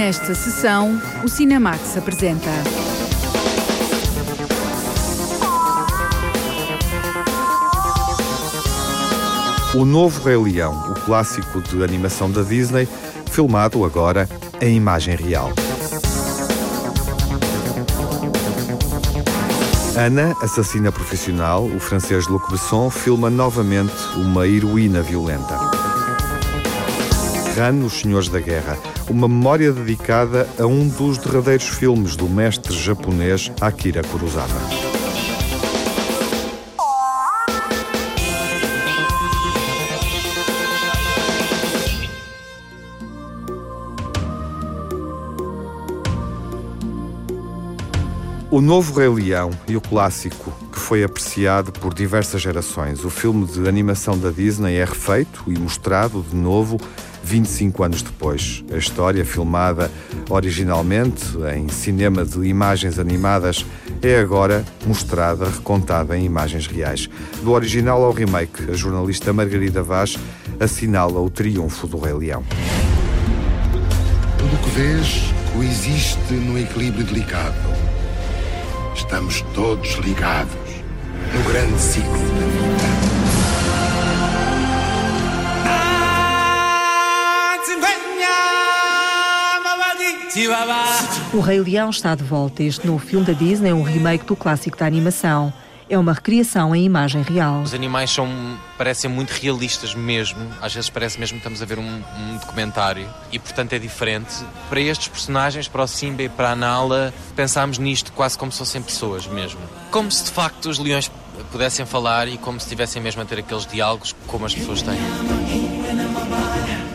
Nesta sessão, o Cinemax apresenta. O novo Rei Leão, o clássico de animação da Disney, filmado agora em imagem real. Ana, assassina profissional, o francês Luc Besson filma novamente uma heroína violenta. Han, Os Senhores da Guerra, uma memória dedicada a um dos derradeiros filmes do mestre japonês Akira Kurosawa. O novo Rei Leão e o clássico, que foi apreciado por diversas gerações. O filme de animação da Disney é refeito e mostrado de novo 25 anos depois. A história, filmada originalmente em cinema de imagens animadas, é agora mostrada, recontada em imagens reais. Do original ao remake, a jornalista Margarida Vaz assinala o triunfo do Rei Leão. Tudo o que vês coexiste num equilíbrio delicado Estamos todos ligados no grande ciclo da vida. O Rei Leão está de volta. Este novo filme da Disney é um remake do clássico da animação é uma recriação em imagem real. Os animais são, parecem muito realistas mesmo, às vezes parece mesmo que estamos a ver um, um, documentário e portanto é diferente. Para estes personagens, para o Simba e para a Nala, pensámos nisto quase como se fossem pessoas mesmo. Como se de facto os leões pudessem falar e como se estivessem mesmo a ter aqueles diálogos como as pessoas têm.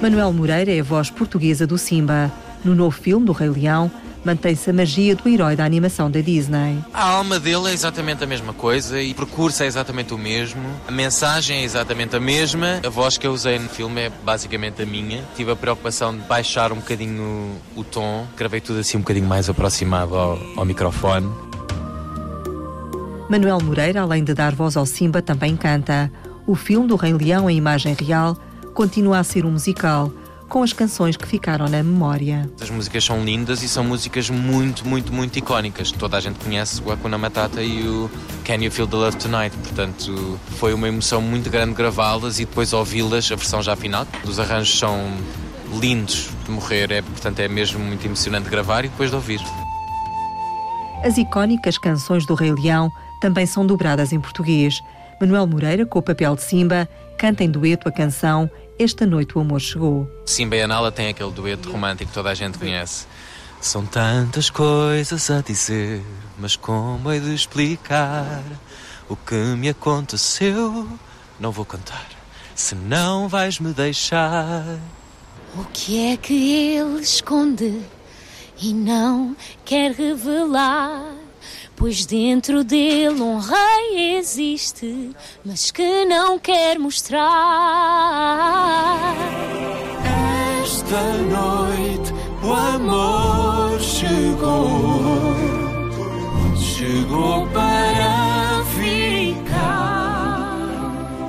Manuel Moreira é a voz portuguesa do Simba. No novo filme do Rei Leão, mantém-se a magia do herói da animação da Disney. A alma dele é exatamente a mesma coisa e o percurso é exatamente o mesmo, a mensagem é exatamente a mesma, a voz que eu usei no filme é basicamente a minha. Tive a preocupação de baixar um bocadinho o tom, gravei tudo assim um bocadinho mais aproximado ao, ao microfone. Manuel Moreira, além de dar voz ao Simba, também canta. O filme do Rei Leão em imagem real continua a ser um musical com as canções que ficaram na memória. As músicas são lindas e são músicas muito, muito, muito icónicas. Toda a gente conhece o Hakuna Matata e o Can You Feel the Love Tonight. Portanto, foi uma emoção muito grande gravá-las e depois ouvi-las, a versão já final. Os arranjos são lindos de morrer, é, portanto é mesmo muito emocionante gravar e depois de ouvir. As icónicas canções do Rei Leão também são dobradas em português. Manuel Moreira, com o papel de Simba, canta em dueto a canção esta noite o amor chegou. Simba e a Nala têm aquele dueto romântico que toda a gente conhece. São tantas coisas a dizer, mas como é de explicar o que me aconteceu? Não vou contar, se não vais me deixar. O que é que ele esconde e não quer revelar? Pois dentro dele um rei existe, mas que não quer mostrar. Esta noite o amor chegou, chegou para ficar.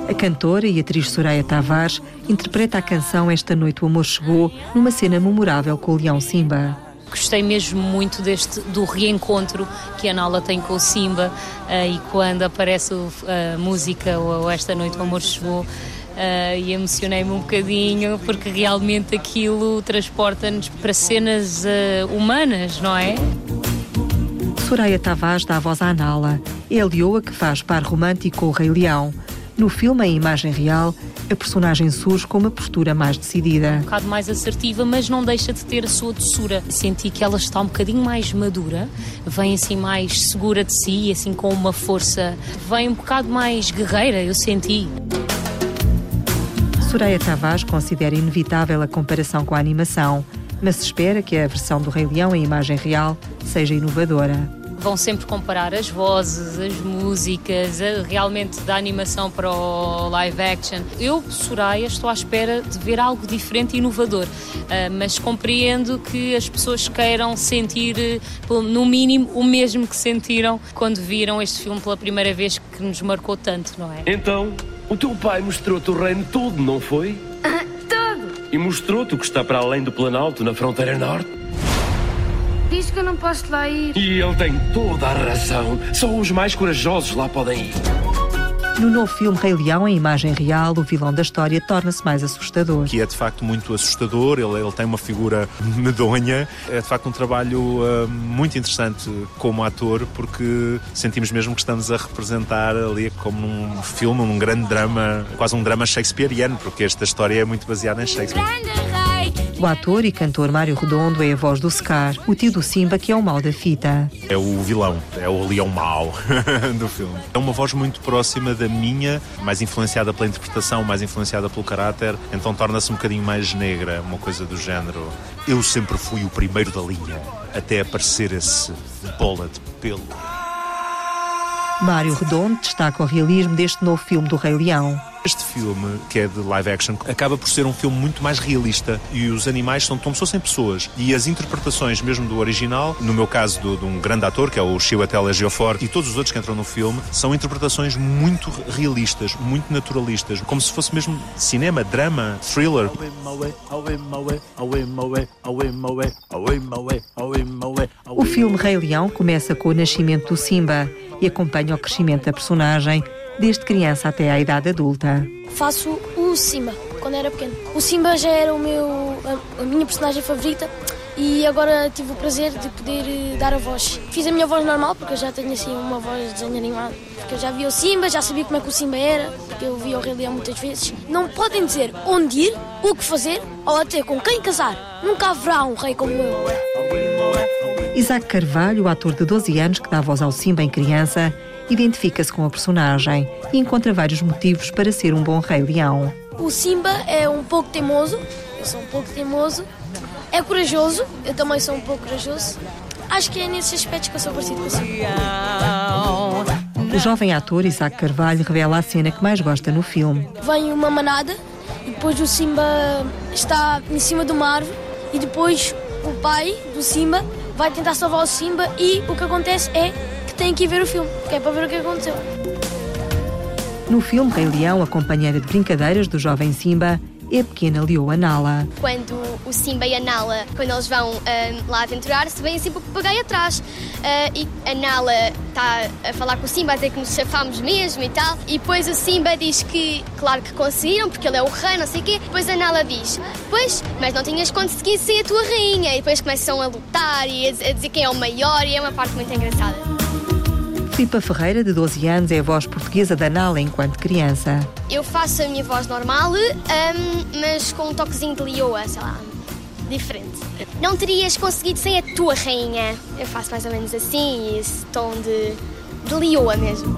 A cantora e atriz Soraya Tavares interpreta a canção Esta Noite o Amor Chegou numa cena memorável com o Leão Simba. Gostei mesmo muito deste do reencontro que a Nala tem com o Simba uh, e quando aparece a música ou Esta Noite o Amor Chegou. Uh, e emocionei-me um bocadinho porque realmente aquilo transporta-nos para cenas uh, humanas, não é? Soraya Tavares dá voz à Nala. É a leoa que faz par romântico com o Rei Leão. No filme, em imagem real, a personagem surge com uma postura mais decidida. Um bocado mais assertiva, mas não deixa de ter a sua doçura. Senti que ela está um bocadinho mais madura, vem assim mais segura de si, assim com uma força, vem um bocado mais guerreira, eu senti. Soraya Tavares considera inevitável a comparação com a animação, mas espera que a versão do Rei Leão em imagem real seja inovadora vão sempre comparar as vozes, as músicas, realmente da animação para o live action. Eu, Soraya, estou à espera de ver algo diferente e inovador, uh, mas compreendo que as pessoas queiram sentir, no mínimo, o mesmo que sentiram quando viram este filme pela primeira vez que nos marcou tanto, não é? Então, o teu pai mostrou-te o reino todo, não foi? Ah, todo! E mostrou-te o que está para além do Planalto, na fronteira norte? Diz que eu não posso lá ir. E ele tem toda a razão. Só os mais corajosos lá podem ir. No novo filme Rei Leão, em imagem real, o vilão da história torna-se mais assustador. Que é de facto muito assustador, ele, ele tem uma figura medonha. É de facto um trabalho uh, muito interessante como ator, porque sentimos mesmo que estamos a representar ali como num filme, num grande drama, quase um drama shakespeariano, porque esta história é muito baseada em Shakespeare. O ator e cantor Mário Redondo é a voz do Scar, o tio do Simba, que é o mal da fita. É o vilão, é o leão mau do filme. É uma voz muito próxima da minha, mais influenciada pela interpretação, mais influenciada pelo caráter, então torna-se um bocadinho mais negra, uma coisa do género. Eu sempre fui o primeiro da linha, até aparecer esse bola de pelo. Mário Redondo destaca o realismo deste novo filme do Rei Leão. Este filme, que é de live action, acaba por ser um filme muito mais realista e os animais são como se fossem pessoas. E as interpretações mesmo do original, no meu caso do, de um grande ator, que é o Chiwetel Ejiofor, e todos os outros que entram no filme, são interpretações muito realistas, muito naturalistas, como se fosse mesmo cinema, drama, thriller. O filme Rei Leão começa com o nascimento do Simba e acompanha o crescimento da personagem desde criança até à idade adulta. Faço o Simba, quando era pequeno. O Simba já era o meu, a, a minha personagem favorita e agora tive o prazer de poder eh, dar a voz. Fiz a minha voz normal, porque eu já tenho assim uma voz de desenho animado. Porque eu já vi o Simba, já sabia como é que o Simba era, porque eu vi o Rei Leão muitas vezes. Não podem dizer onde ir, o que fazer ou até com quem casar. Nunca haverá um rei como eu. Isaac Carvalho, o ator de 12 anos que dá voz ao Simba em criança, identifica-se com a personagem e encontra vários motivos para ser um bom rei leão. O Simba é um pouco teimoso, eu sou um pouco teimoso, é corajoso, eu também sou um pouco corajoso. Acho que é nesses aspectos que eu sou parecido com o Simba. O jovem ator Isaac Carvalho revela a cena que mais gosta no filme. Vem uma manada e depois o Simba está em cima de uma árvore e depois o pai do Simba vai tentar salvar o Simba e o que acontece é que tem que ir ver o filme, que é para ver o que aconteceu. No filme Rei Leão, a companheira de brincadeiras do jovem Simba é a pequena leoa Nala. Quando o Simba e a Nala, quando eles vão uh, lá aventurar-se, vem sempre o papagaio atrás. Uh, e a Nala está a falar com o Simba, a dizer que nos chafamos mesmo e tal. E depois o Simba diz que, claro que conseguiram, porque ele é o rei, não sei o quê. Depois a Nala diz, pois, mas não tinhas conseguido ser a tua rainha. E depois começam a lutar e a dizer quem é o maior, e é uma parte muito engraçada. Filipa Ferreira, de 12 anos, é a voz portuguesa da Nala enquanto criança. Eu faço a minha voz normal, um, mas com um toquezinho de leoa, sei lá, diferente. Não terias conseguido ser a tua rainha. Eu faço mais ou menos assim, esse tom de, de leoa mesmo.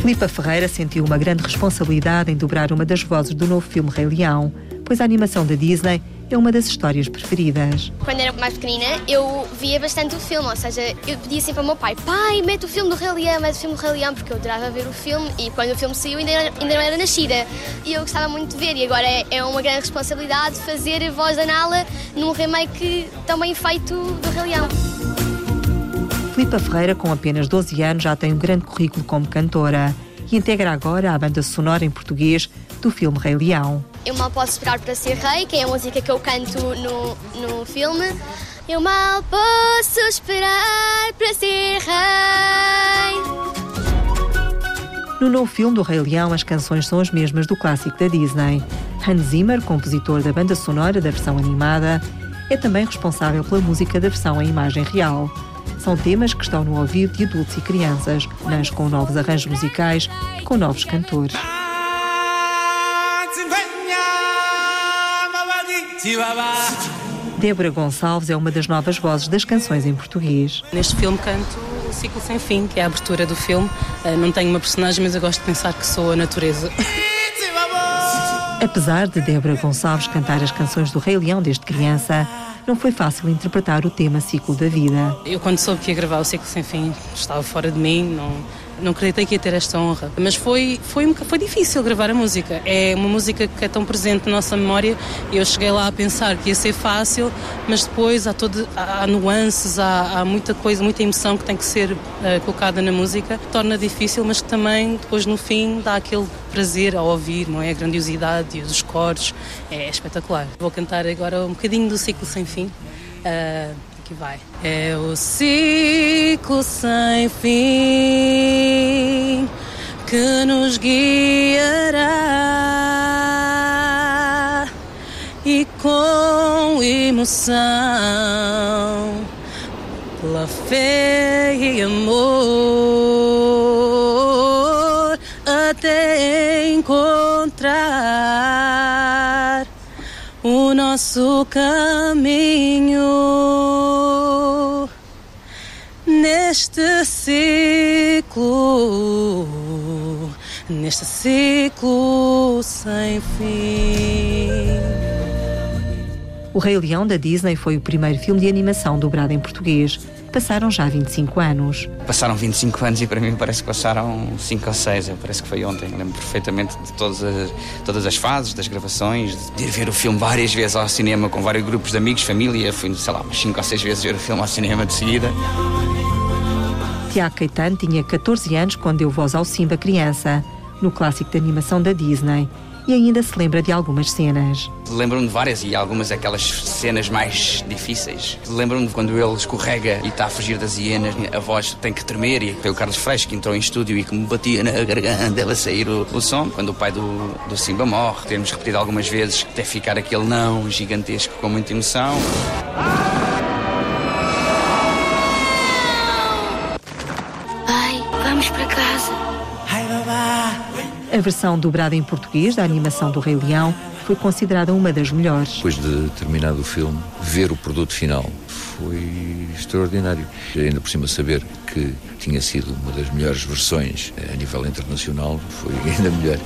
Filipa Ferreira sentiu uma grande responsabilidade em dobrar uma das vozes do novo filme Rei Leão, pois a animação da Disney é uma das histórias preferidas. Quando era mais pequenina, eu via bastante o filme, ou seja, eu pedia sempre ao meu pai: pai, mete o filme do Rei Leão, mete o filme do Rei Leão, porque eu adorava ver o filme e quando o filme saiu ainda, ainda não era nascida. E eu gostava muito de ver, e agora é, é uma grande responsabilidade fazer a voz da Nala num remake tão bem feito do Rei Leão. Filipa Ferreira, com apenas 12 anos, já tem um grande currículo como cantora e integra agora a banda sonora em português do filme Rei Leão. Eu mal posso esperar para ser rei, que é a música que eu canto no, no filme. Eu mal posso esperar para ser rei. No novo filme do Rei Leão, as canções são as mesmas do clássico da Disney. Hans Zimmer, compositor da banda sonora da versão animada, é também responsável pela música da versão em imagem real. São temas que estão no ouvido de adultos e crianças, mas com novos arranjos musicais e com novos cantores. Débora Gonçalves é uma das novas vozes das canções em português. Neste filme canto o Ciclo Sem Fim, que é a abertura do filme. Não tenho uma personagem, mas eu gosto de pensar que sou a natureza. Apesar de Débora Gonçalves cantar as canções do Rei Leão desde criança, não foi fácil interpretar o tema Ciclo da Vida. Eu, quando soube que ia gravar o Ciclo Sem Fim, estava fora de mim, não, não acreditei que ia ter esta honra. Mas foi, foi, foi difícil gravar a música. É uma música que é tão presente na nossa memória eu cheguei lá a pensar que ia ser fácil, mas depois há, todo, há nuances, há, há, muita coisa, muita emoção que tem que ser uh, colocada na música. Torna difícil, mas que também depois no fim dá aquele prazer ao ouvir, não é? A grandiosidade e os coros. É espetacular. Vou cantar agora um bocadinho do Ciclo Sem Fim. Uh, Aqui vai. É o ciclo sem fim que nos guiará e com emoção, pela fé e amor, até encontrar o nosso caminho neste ciclo, neste ciclo sem fim. O Rei Leão da Disney foi o primeiro filme de animação dobrado em português. Passaram já 25 anos. Passaram 25 anos e para mim parece que passaram 5 ou 6, parece que foi ontem. Lembro perfeitamente de todas as, todas as fases, das gravações, de ir ver o filme várias vezes ao cinema com vários grupos de amigos, família. Fui, sei lá, umas 5 ou 6 vezes ver o filme ao cinema de seguida. Tiago Caetano tinha 14 anos quando deu voz ao Simba criança, no clássico de animação da Disney, e ainda se lembra de algumas cenas. Lembro-me de várias e algumas daquelas cenas mais difíceis. Lembro-me quando ele escorrega e está a fugir das hienas, a voz tem que tremer e foi o Carlos Freixo que entrou em estúdio e que me batia na garganta ela sair o, o som. Quando o pai do, do Simba morre, temos repetido algumas vezes até ficar aquele não gigantesco com muita emoção. Pai, A versão dobrada em português da animação do Rei Leão foi considerada uma das melhores. Depois de terminado o filme, ver o produto final foi extraordinário. E ainda por cima saber que tinha sido uma das melhores versões a nível internacional foi ainda melhor.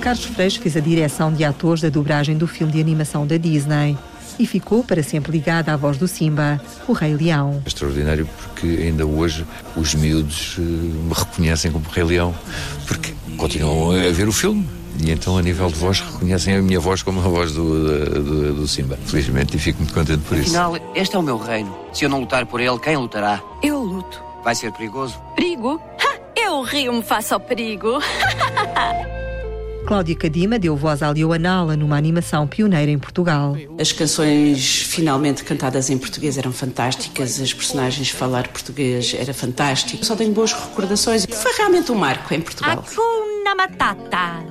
Carlos Freixo fez a direção de atores da dobragem do filme de animação da Disney e ficou para sempre ligado à voz do Simba, o Rei Leão. É extraordinário porque ainda hoje os miúdos eh, me reconhecem como Rei Leão, porque continuam a ver o filme. E então, a nível de voz, reconhecem a minha voz como a voz do, do, do Simba. Felizmente, e fico muito contente por isso. Afinal, este é o meu reino. Se eu não lutar por ele, quem lutará? Eu luto. Vai ser perigoso? Perigo? Ha! Eu rio-me face ao perigo. Cláudia Cadima deu voz à Leoanala numa animação pioneira em Portugal. As canções finalmente cantadas em português eram fantásticas, as personagens falar português era fantástico. Só tenho boas recordações. Foi realmente um marco em Portugal. Hakuna Matata.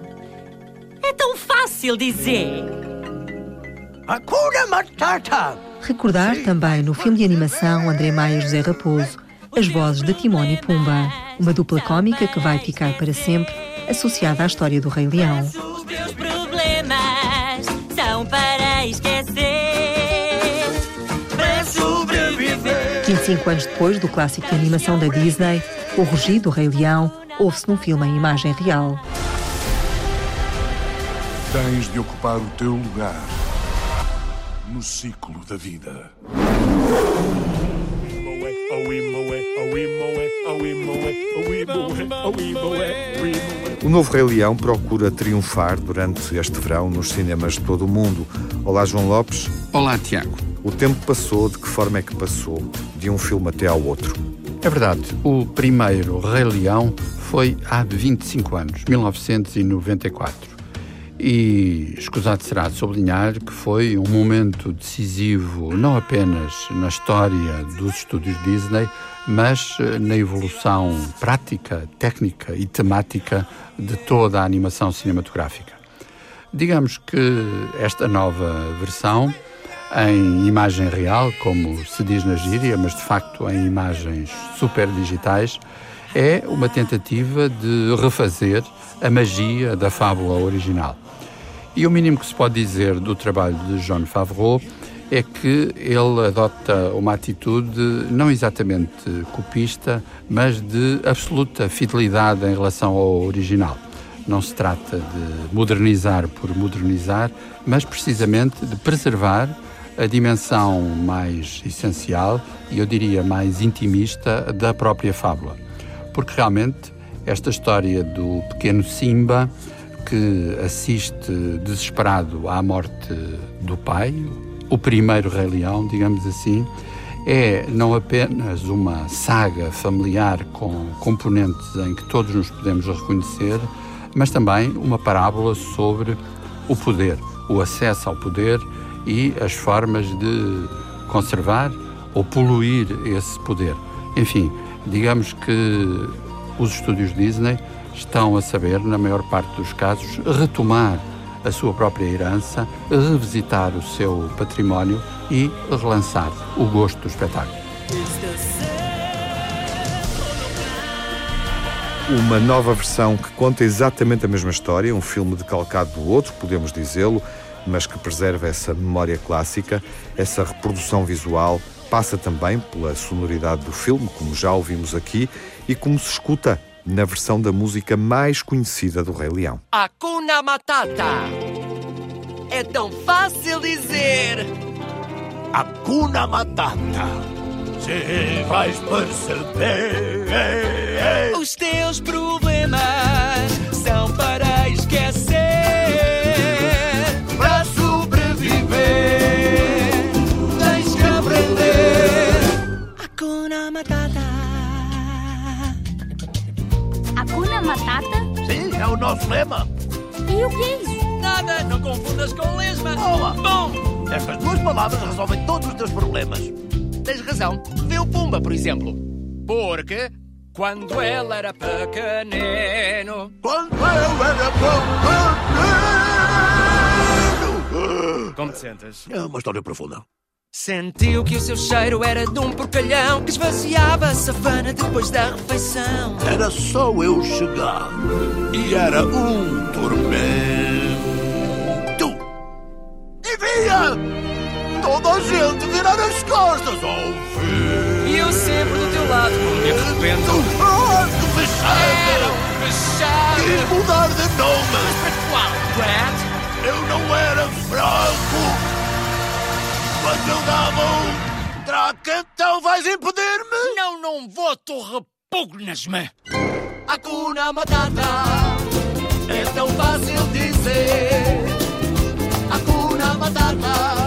É tão fácil dizer. Hakuna Matata. Recordar também no filme de animação André Maia e José Raposo as vozes de Timon e Pumba, uma dupla cómica que vai ficar para sempre associada à história do Rei Leão. Os teus problemas são para esquecer. Para sobreviver. 25 anos depois do clássico de animação da Disney, o rugido do Rei Leão ouve-se num filme em imagem real. Tens de ocupar o teu lugar no ciclo da vida. O novo Rei Leão procura triunfar durante este verão nos cinemas de todo o mundo. Olá, João Lopes. Olá, Tiago. O tempo passou, de que forma é que passou, de um filme até ao outro? É verdade, o primeiro Rei Leão foi há 25 anos, 1994. E escusado será sublinhar que foi um momento decisivo não apenas na história dos estúdios Disney, mas eh, na evolução prática, técnica e temática de toda a animação cinematográfica. Digamos que esta nova versão, em imagem real, como se diz na gíria, mas de facto em imagens super digitais, é uma tentativa de refazer a magia da fábula original. E o mínimo que se pode dizer do trabalho de John Favreau é que ele adota uma atitude não exatamente copista, mas de absoluta fidelidade em relação ao original. Não se trata de modernizar por modernizar, mas precisamente de preservar a dimensão mais essencial e eu diria mais intimista da própria fábula. Porque realmente esta história do pequeno Simba que assiste desesperado à morte do pai, o primeiro Rei Leão, digamos assim, é não apenas uma saga familiar com componentes em que todos nos podemos reconhecer, mas também uma parábola sobre o poder, o acesso ao poder e as formas de conservar ou poluir esse poder. Enfim, digamos que os estúdios Disney estão a saber, na maior parte dos casos, retomar a sua própria herança, revisitar o seu património e relançar o gosto do espetáculo. Uma nova versão que conta exatamente a mesma história, um filme decalcado do outro, podemos dizê-lo, mas que preserva essa memória clássica, essa reprodução visual, passa também pela sonoridade do filme, como já ouvimos aqui, e como se escuta na versão da música mais conhecida do Rei Leão. Hakuna Matata. É tão fácil dizer. Hakuna Matata. Se vais perceber. Os teus problemas são para é o nosso lema. E o que é isso? Nada, não confundas com lesma. Boa. Bom, Estas duas palavras resolvem todos os teus problemas. tens razão. Vê o Pumba, por exemplo. Porque quando ela era pequenino. Quando eu era pequenino. Como te sentas? É uma história profunda. Sentiu que o seu cheiro era de um porcalhão que esvaziava a savana depois da refeição. Era só eu chegar e era um tormento. E via toda a gente virar as costas ao ouvir. E eu sempre do teu lado, e de repente. Ah! Era um fechado! Quis mudar de nome. Mas qual? Brad? Eu não era fraco. Quando eu dava um traque, então vais impedir-me? Não, não vou, tu repugnas-me! Hakuna Matata é tão fácil dizer. Hakuna Matata,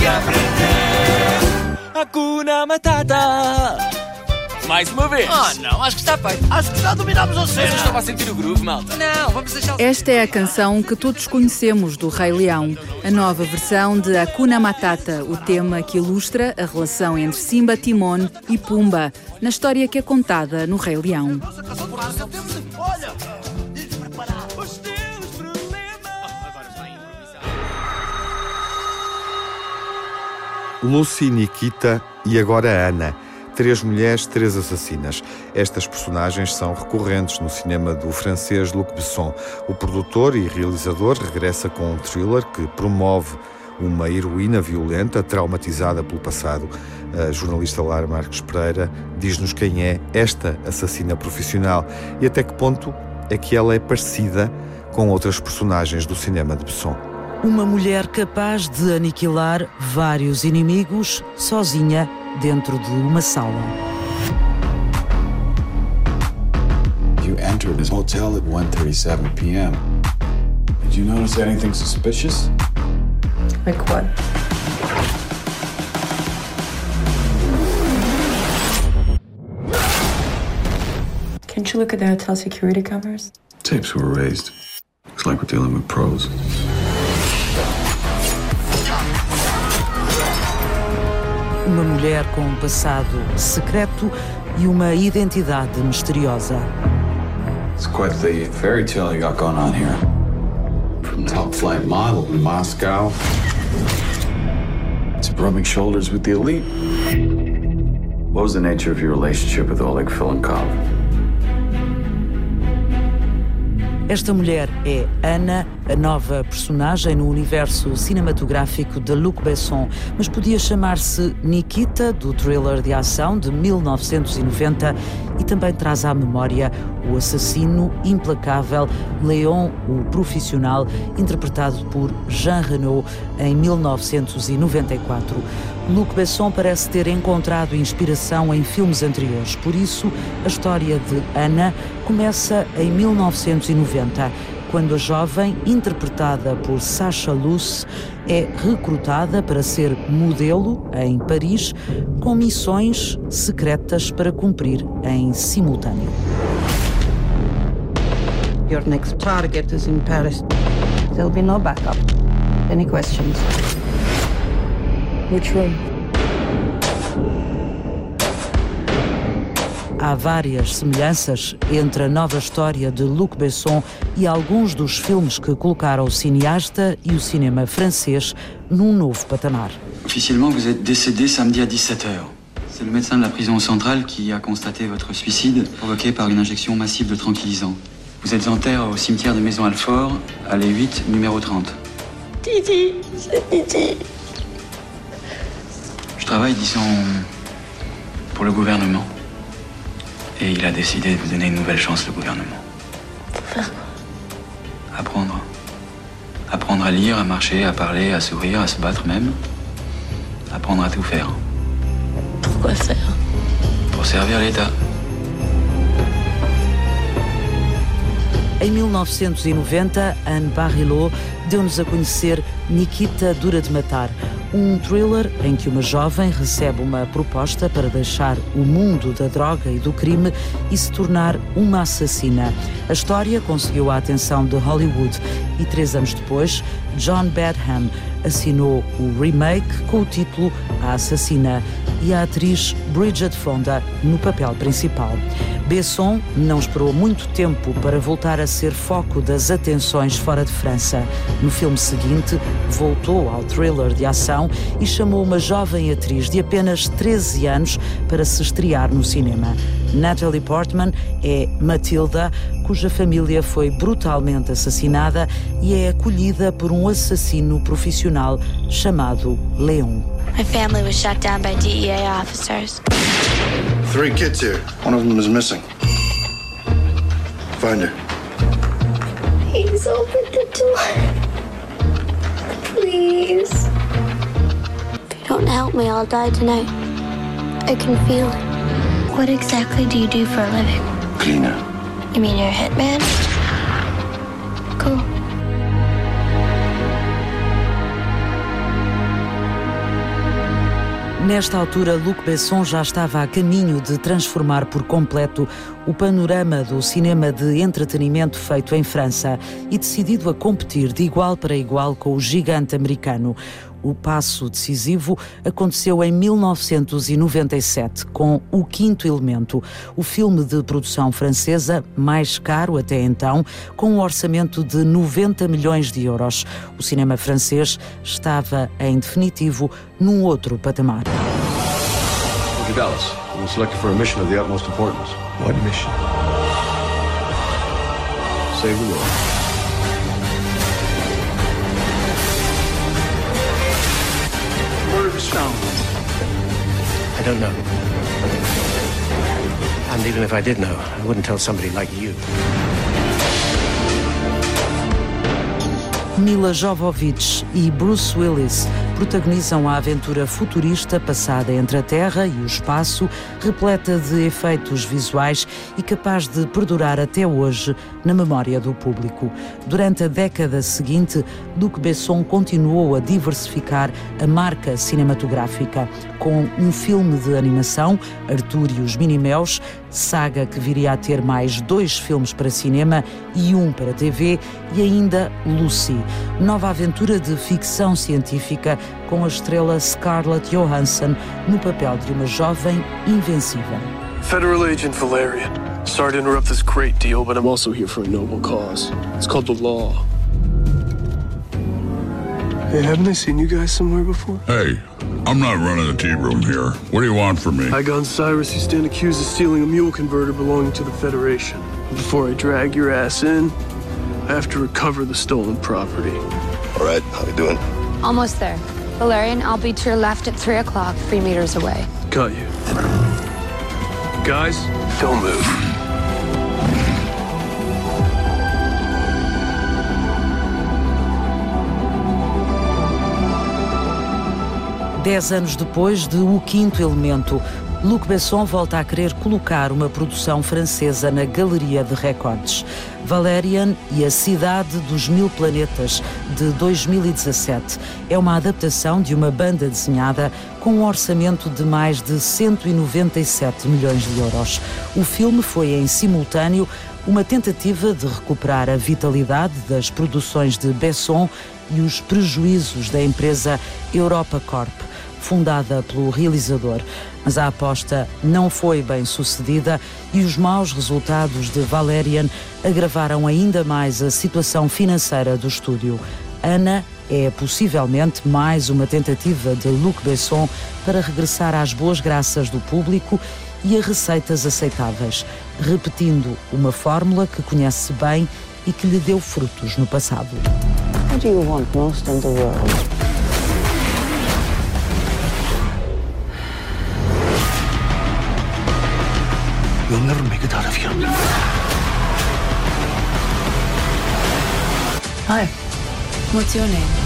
que aprender. Hakuna Matata. Mais uma vez. Ah, não, acho que está feito. Acho que já dominamos a Mas cena. eu estava a sentir o groove, malta. Não, vamos deixar Esta é a canção que todos conhecemos do Rei Leão, a nova versão de Hakuna Matata, o tema que ilustra a relação entre Simba, Timon e Pumba, na história que é contada no Rei Leão. Olha, Lucy, Nikita e agora Ana. Três mulheres, três assassinas. Estas personagens são recorrentes no cinema do francês Luc Besson. O produtor e realizador regressa com um thriller que promove uma heroína violenta, traumatizada pelo passado. A jornalista Lara Marques Pereira diz-nos quem é esta assassina profissional e até que ponto é que ela é parecida com outras personagens do cinema de Besson. Uma mulher capaz de aniquilar vários inimigos sozinha dentro de uma sala. You entered this hotel at 1:37 p.m. Did you notice anything suspicious? Like what? Can't you look at the hotel security cameras? Tapes were erased. Looks like we're dealing with pros. Uma mulher com um passado secreto e uma identidade misteriosa. It's quite the fairy tale you got going on here. From top flight model in Moscow to rubbing shoulders with the elite. What was the nature of your relationship with Oleg Filenkov? Esta mulher é Ana, a nova personagem no universo cinematográfico de Luc Besson, mas podia chamar-se Nikita, do thriller de ação de 1990, e também traz à memória o assassino implacável Léon, o profissional, interpretado por Jean Renault em 1994. Luc Besson parece ter encontrado inspiração em filmes anteriores, por isso a história de Ana começa em 1990, quando a jovem, interpretada por Sacha Luce, é recrutada para ser modelo em Paris, com missões secretas para cumprir em simultâneo. Your next target is in Paris. There'll be no backup. Any questions? Which room? Há várias semelhanças entre a nova história de Luc Besson e alguns dos filmes que colocaram o cineasta e o cinema francês num novo patamar. Officiellement, vous êtes décédé samedi à 17h. C'est le médecin de la prison centrale qui a constaté votre suicide provoqué par une injection massive de tranquillisant. Vous êtes en terre au cimetière de Maison Alfort, allée 8, numéro 30. Titi, c'est Titi. Travaille, disons, pour le gouvernement. Et il a décidé de vous donner une nouvelle chance, le gouvernement. Pour faire quoi? Apprendre. Apprendre à lire, à marcher, à parler, à sourire, à se battre même. Apprendre à tout faire. Pourquoi faire? Pour servir l'État. Em 1990, Anne Barrilot deu-nos a conhecer Nikita Dura de Matar, um thriller em que uma jovem recebe uma proposta para deixar o mundo da droga e do crime e se tornar uma assassina. A história conseguiu a atenção de Hollywood e três anos depois, John Badham assinou o remake com o título A Assassina e a atriz Bridget Fonda no papel principal. Besson não esperou muito tempo para voltar a ser foco das atenções fora de França. No filme seguinte, voltou ao thriller de ação e chamou uma jovem atriz de apenas 13 anos para se estrear no cinema. Natalie Portman é Matilda, cuja família foi brutalmente assassinada e é acolhida por um assassino profissional chamado Leon. My family was shot down by DEA officers. Three kids here. One of them is missing. Find her. Please open the door. Please. If you don't help me, I'll die tonight. I can feel it. What exactly do you do for a living? Cleaner. You mean you're a hitman? Cool. Nesta altura, Luc Besson já estava a caminho de transformar por completo o panorama do cinema de entretenimento feito em França e decidido a competir de igual para igual com o gigante americano. O passo decisivo aconteceu em 1997 com O Quinto Elemento, o filme de produção francesa mais caro até então, com um orçamento de 90 milhões de euros. O cinema francês estava, em definitivo, num outro patamar. Dallas, I'm selected for a mission of the utmost importance. What mission? Save the world. Don't know. And even if I did know, I wouldn't tell somebody like you. Mila Jovovich e Bruce Willis protagonizam a aventura futurista passada entre a Terra e o espaço, repleta de efeitos visuais e capaz de perdurar até hoje na memória do público. Durante a década seguinte, Luc Besson continuou a diversificar a marca cinematográfica com um filme de animação, Arthur e os Minimeus, saga que viria a ter mais dois filmes para cinema e um para TV, e ainda Lucy, nova aventura de ficção científica com a estrela Scarlett Johansson no papel de uma jovem invencível. Federal Agent Valerian. Sorry to interrupt this great deal, but I'm also here for a noble cause. It's called the law. Hey, haven't I seen you guys somewhere before? Hey, I'm not running the tea room here. What do you want from me? I got Cyrus. You stand accused of stealing a mule converter belonging to the Federation. Before I drag your ass in, I have to recover the stolen property. All right, how you doing? Almost there. Valerian, I'll be to your left at 3 o'clock, three meters away. Got you. Guys, don't move. Dez anos depois de O Quinto Elemento, Luc Besson volta a querer colocar uma produção francesa na galeria de recordes. Valerian e a Cidade dos Mil Planetas, de 2017, é uma adaptação de uma banda desenhada com um orçamento de mais de 197 milhões de euros. O filme foi em simultâneo uma tentativa de recuperar a vitalidade das produções de Besson e os prejuízos da empresa Europa Corp fundada pelo realizador. Mas a aposta não foi bem sucedida e os maus resultados de Valerian agravaram ainda mais a situação financeira do estúdio. Ana é possivelmente mais uma tentativa de Luc Besson para regressar às boas graças do público e a receitas aceitáveis, repetindo uma fórmula que conhece bem e que lhe deu frutos no passado. What do you want most in the world? You'll never make it out of here. Hi. What's your name?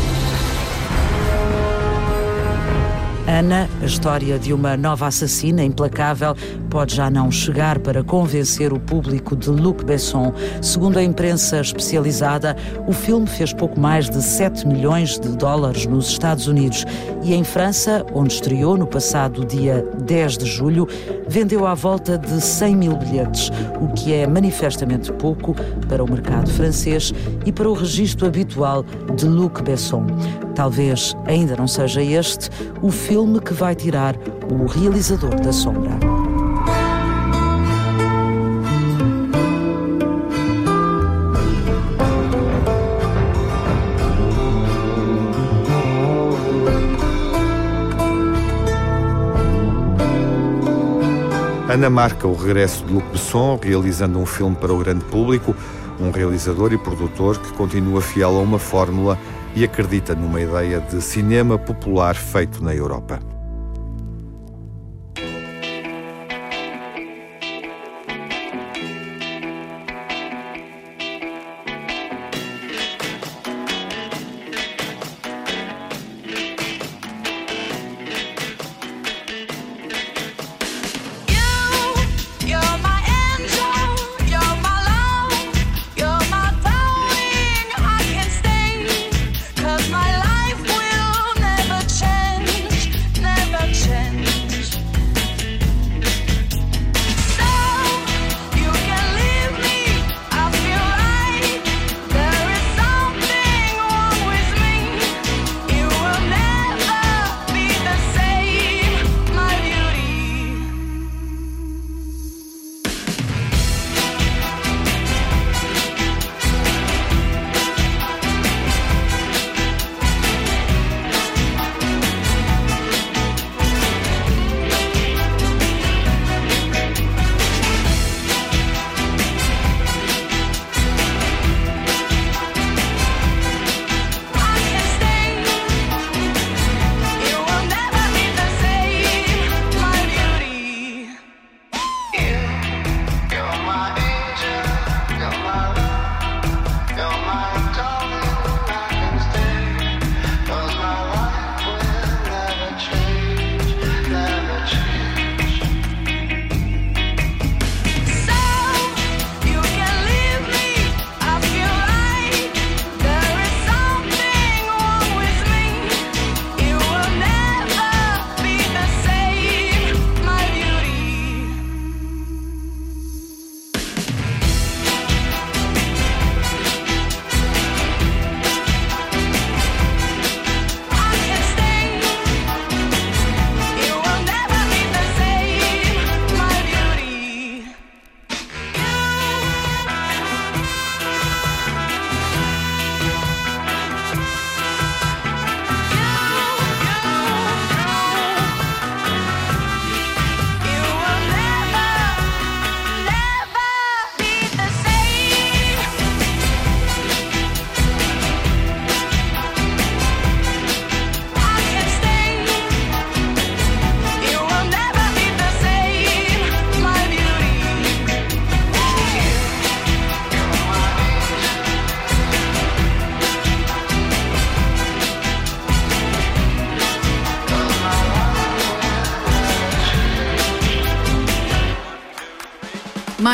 Ana, a história de uma nova assassina implacável, pode já não chegar para convencer o público de Luc Besson. Segundo a imprensa especializada, o filme fez pouco mais de 7 milhões de dólares nos Estados Unidos e em França, onde estreou no passado dia 10 de julho, vendeu à volta de 100 mil bilhetes, o que é manifestamente pouco para o mercado francês e para o registro habitual de Luc Besson. Talvez ainda não seja este o filme que vai tirar o realizador da sombra. Ana marca o regresso de Luc Besson, realizando um filme para o grande público, um realizador e produtor que continua fiel a uma fórmula e acredita numa ideia de cinema popular feito na Europa.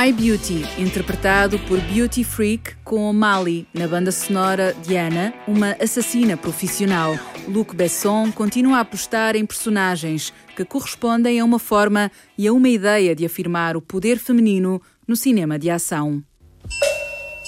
My Beauty, interpretado por Beauty Freak com Mali na banda sonora Diana, uma assassina profissional. Luc Besson continua a apostar em personagens que correspondem a uma forma e a uma ideia de afirmar o poder feminino no cinema de ação.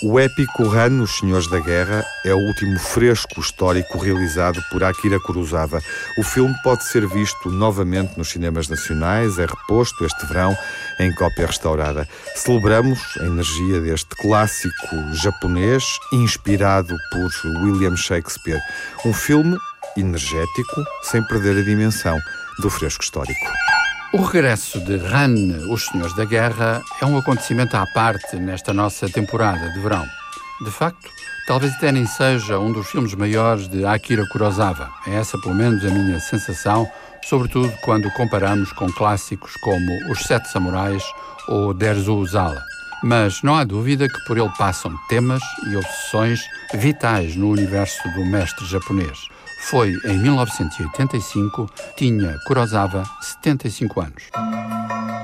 O épico Han, Os Senhores da Guerra, é o último fresco histórico realizado por Akira Kurosawa. O filme pode ser visto novamente nos cinemas nacionais, é reposto este verão em cópia restaurada. Celebramos a energia deste clássico japonês inspirado por William Shakespeare. Um filme energético, sem perder a dimensão do fresco histórico. O regresso de Han, Os Senhores da Guerra, é um acontecimento à parte nesta nossa temporada de verão. De facto, talvez até nem seja um dos filmes maiores de Akira Kurosawa. É essa, pelo menos, a minha sensação, sobretudo quando comparamos com clássicos como Os Sete Samurais ou Derzo Uzala. Mas não há dúvida que por ele passam temas e obsessões vitais no universo do mestre japonês. Foi em 1985, tinha Kurosawa 75 anos.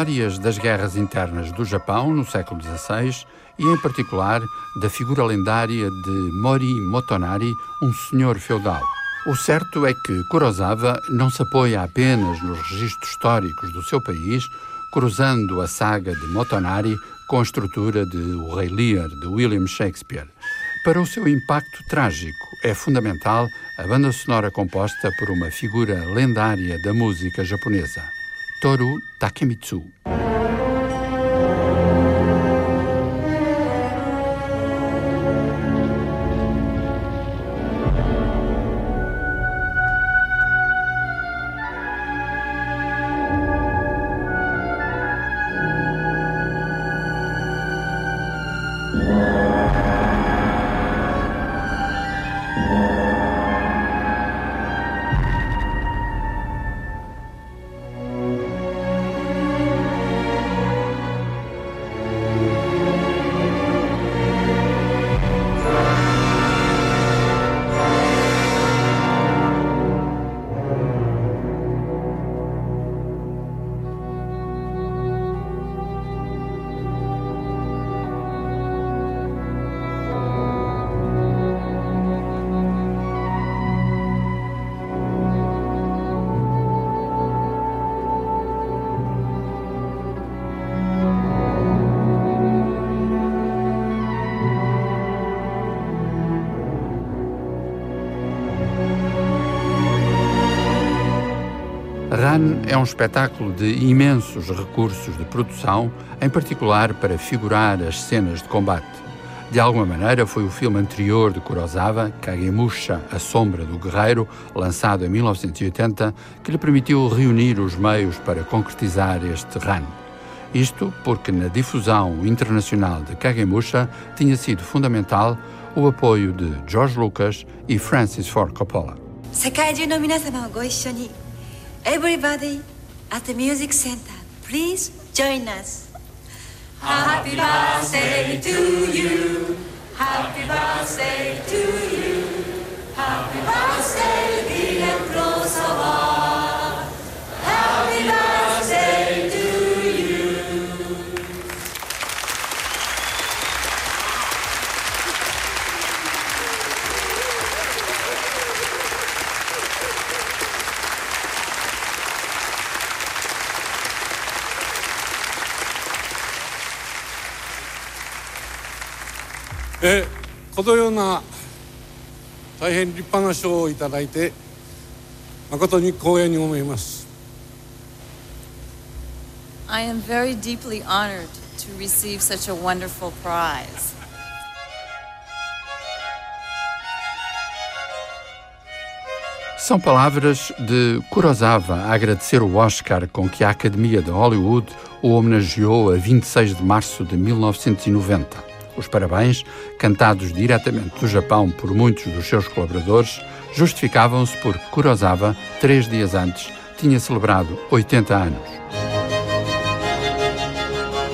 Memórias das guerras internas do Japão no século XVI e, em particular, da figura lendária de Mori Motonari, um senhor feudal. O certo é que Kurosawa não se apoia apenas nos registros históricos do seu país, cruzando a saga de Motonari com a estrutura de O Rei Lear, de William Shakespeare. Para o seu impacto trágico, é fundamental a banda sonora composta por uma figura lendária da música japonesa. Toru Takemitsu. é um espetáculo de imensos recursos de produção, em particular para figurar as cenas de combate. De alguma maneira, foi o filme anterior de Kurosawa, Kagemusha, A Sombra do Guerreiro, lançado em 1980, que lhe permitiu reunir os meios para concretizar este Ran. Isto porque na difusão internacional de Kagemusha tinha sido fundamental o apoio de George Lucas e Francis Ford Coppola. 世界中の皆様をご一緒に Everybody at the Music Center Please join us. Happy birthday to you. Happy birthday to you. Happy birthday dear Kurosawa えこのような大変立派な賞をいただいて誠に光栄に思います I am very deeply honored to receive such a wonderful prize. São palavras de Kurosawa a agradecer o Oscar com que a Academia de Hollywood o homenageou a 26 de março de 1990. Os parabéns, cantados diretamente do Japão por muitos dos seus colaboradores, justificavam-se por Kurosawa, três dias antes, tinha celebrado 80 anos.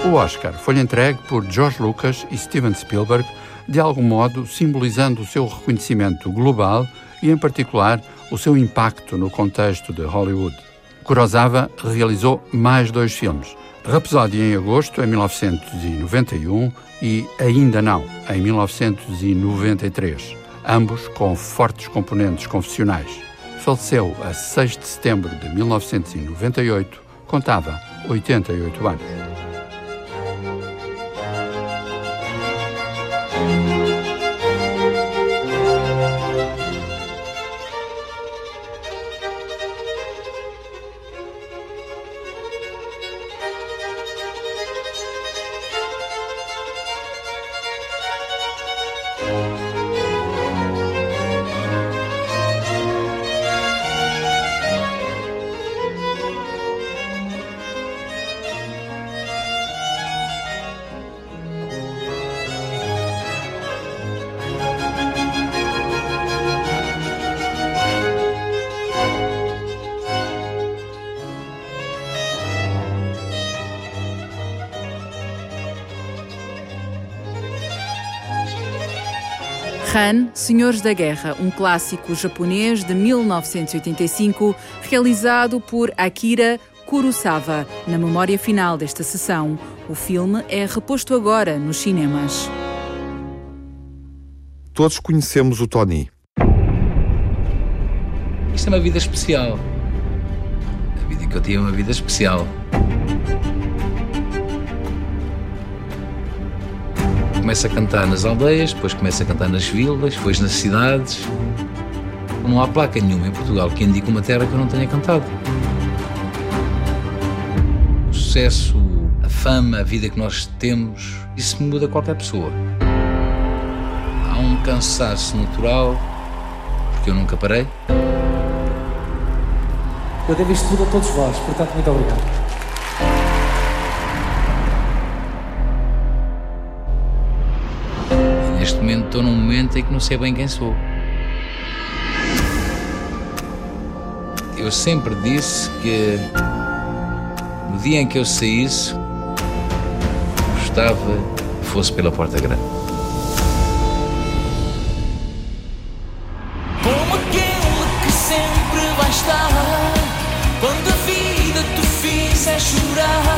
O Oscar foi entregue por George Lucas e Steven Spielberg, de algum modo simbolizando o seu reconhecimento global e, em particular, o seu impacto no contexto de Hollywood. Kurosawa realizou mais dois filmes, Rhapsody em agosto, em 1991, e Ainda Não, em 1993, ambos com fortes componentes confessionais. Faleceu a 6 de setembro de 1998, contava 88 anos. Senhores da Guerra, um clássico japonês de 1985, realizado por Akira Kurosawa. Na memória final desta sessão, o filme é reposto agora nos cinemas. Todos conhecemos o Tony. Isto é uma vida especial. A vida que eu tive é uma vida especial. Começa a cantar nas aldeias, depois começa a cantar nas vilas, depois nas cidades. Não há placa nenhuma em Portugal que indique uma terra que eu não tenha cantado. O sucesso, a fama, a vida que nós temos, isso muda qualquer pessoa. Há um cansaço natural, porque eu nunca parei. Eu devo isto tudo a todos vós, portanto, muito obrigado. Estou num momento em que não sei bem quem sou. Eu sempre disse que no dia em que eu saísse, gostava que fosse pela porta grande. Como aquele que sempre vai estar quando a vida te fizer chorar.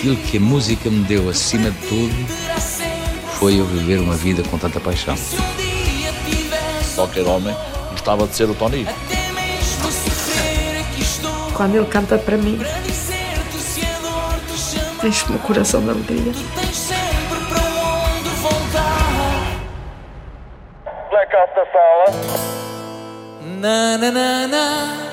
Aquilo que a música me deu acima de tudo foi eu viver uma vida com tanta paixão. Qualquer homem gostava de ser o Tony. Quando ele canta para mim, enche-me o coração de alegria. Tens sempre para onde voltar. Blackout da sala. Na na na na.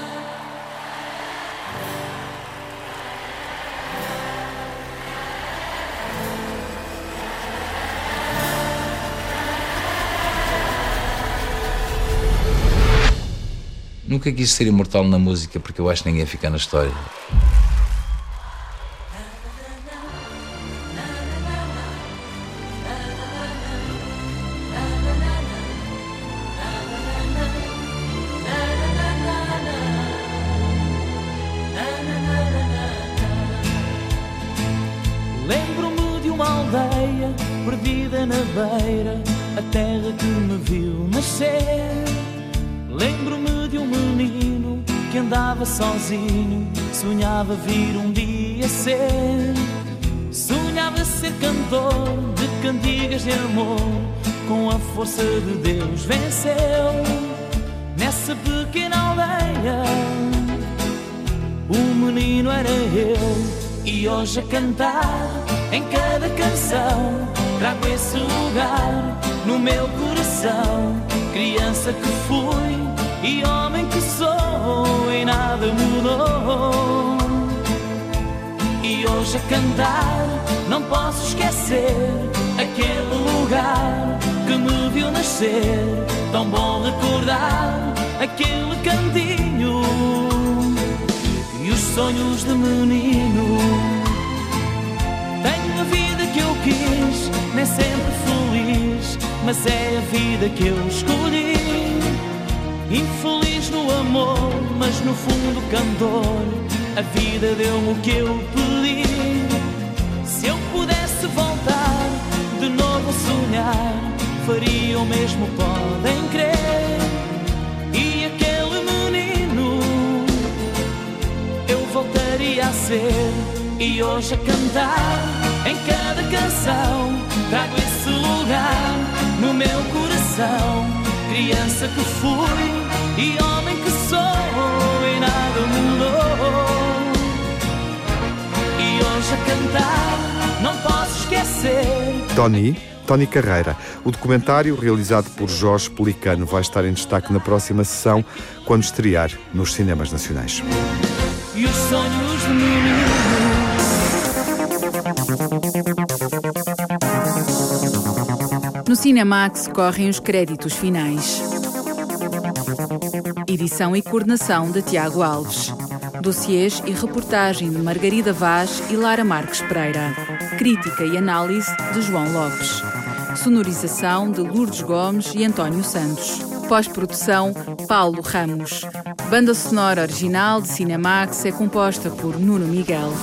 Nunca quis ser imortal na música porque eu acho que ninguém ia ficar na história. Força de Deus venceu. Nessa pequena aldeia, o menino era eu, e hoje a cantar em cada canção trago esse lugar no meu coração. Criança que fui e homem que sou, e nada mudou. E hoje a cantar, não posso esquecer aquele lugar que me viu nascer. Tão bom recordar aquele cantinho e os sonhos de menino. Tenho a vida que eu quis, nem sempre feliz, mas é a vida que eu escolhi. Infeliz no amor, mas no fundo cantor, a vida deu-me o que eu pedi. Se eu pudesse voltar de novo sonhar, o mesmo, podem crer. E aquele menino eu voltaria a ser. E hoje a cantar em cada canção, trago esse lugar no meu coração. Criança que fui e homem que sou, e nada mudou. E hoje a cantar, não posso esquecer. Tony, Tony Carreira. O documentário, realizado por Jorge Pelicano, vai estar em destaque na próxima sessão, quando estrear nos cinemas nacionais. E os sonhos menino. No Cinemax correm os créditos finais. Edição e coordenação de Tiago Alves. Dossiês e reportagem de Margarida Vaz e Lara Marques Pereira. Crítica e análise de João Lopes. Sonorização de Lourdes Gomes e António Santos. Pós-produção Paulo Ramos. Banda sonora original de Cinemax é composta por Nuno Miguel.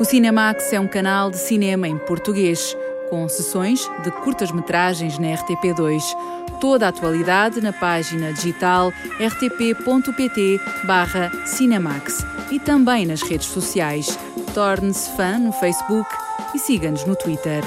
O Cinemax é um canal de cinema em português, com sessões de curtas-metragens na RTP2. Toda a atualidade na página digital rtp.pt/cinemax e também nas redes sociais. Torne-se fã no Facebook e siga-nos no Twitter.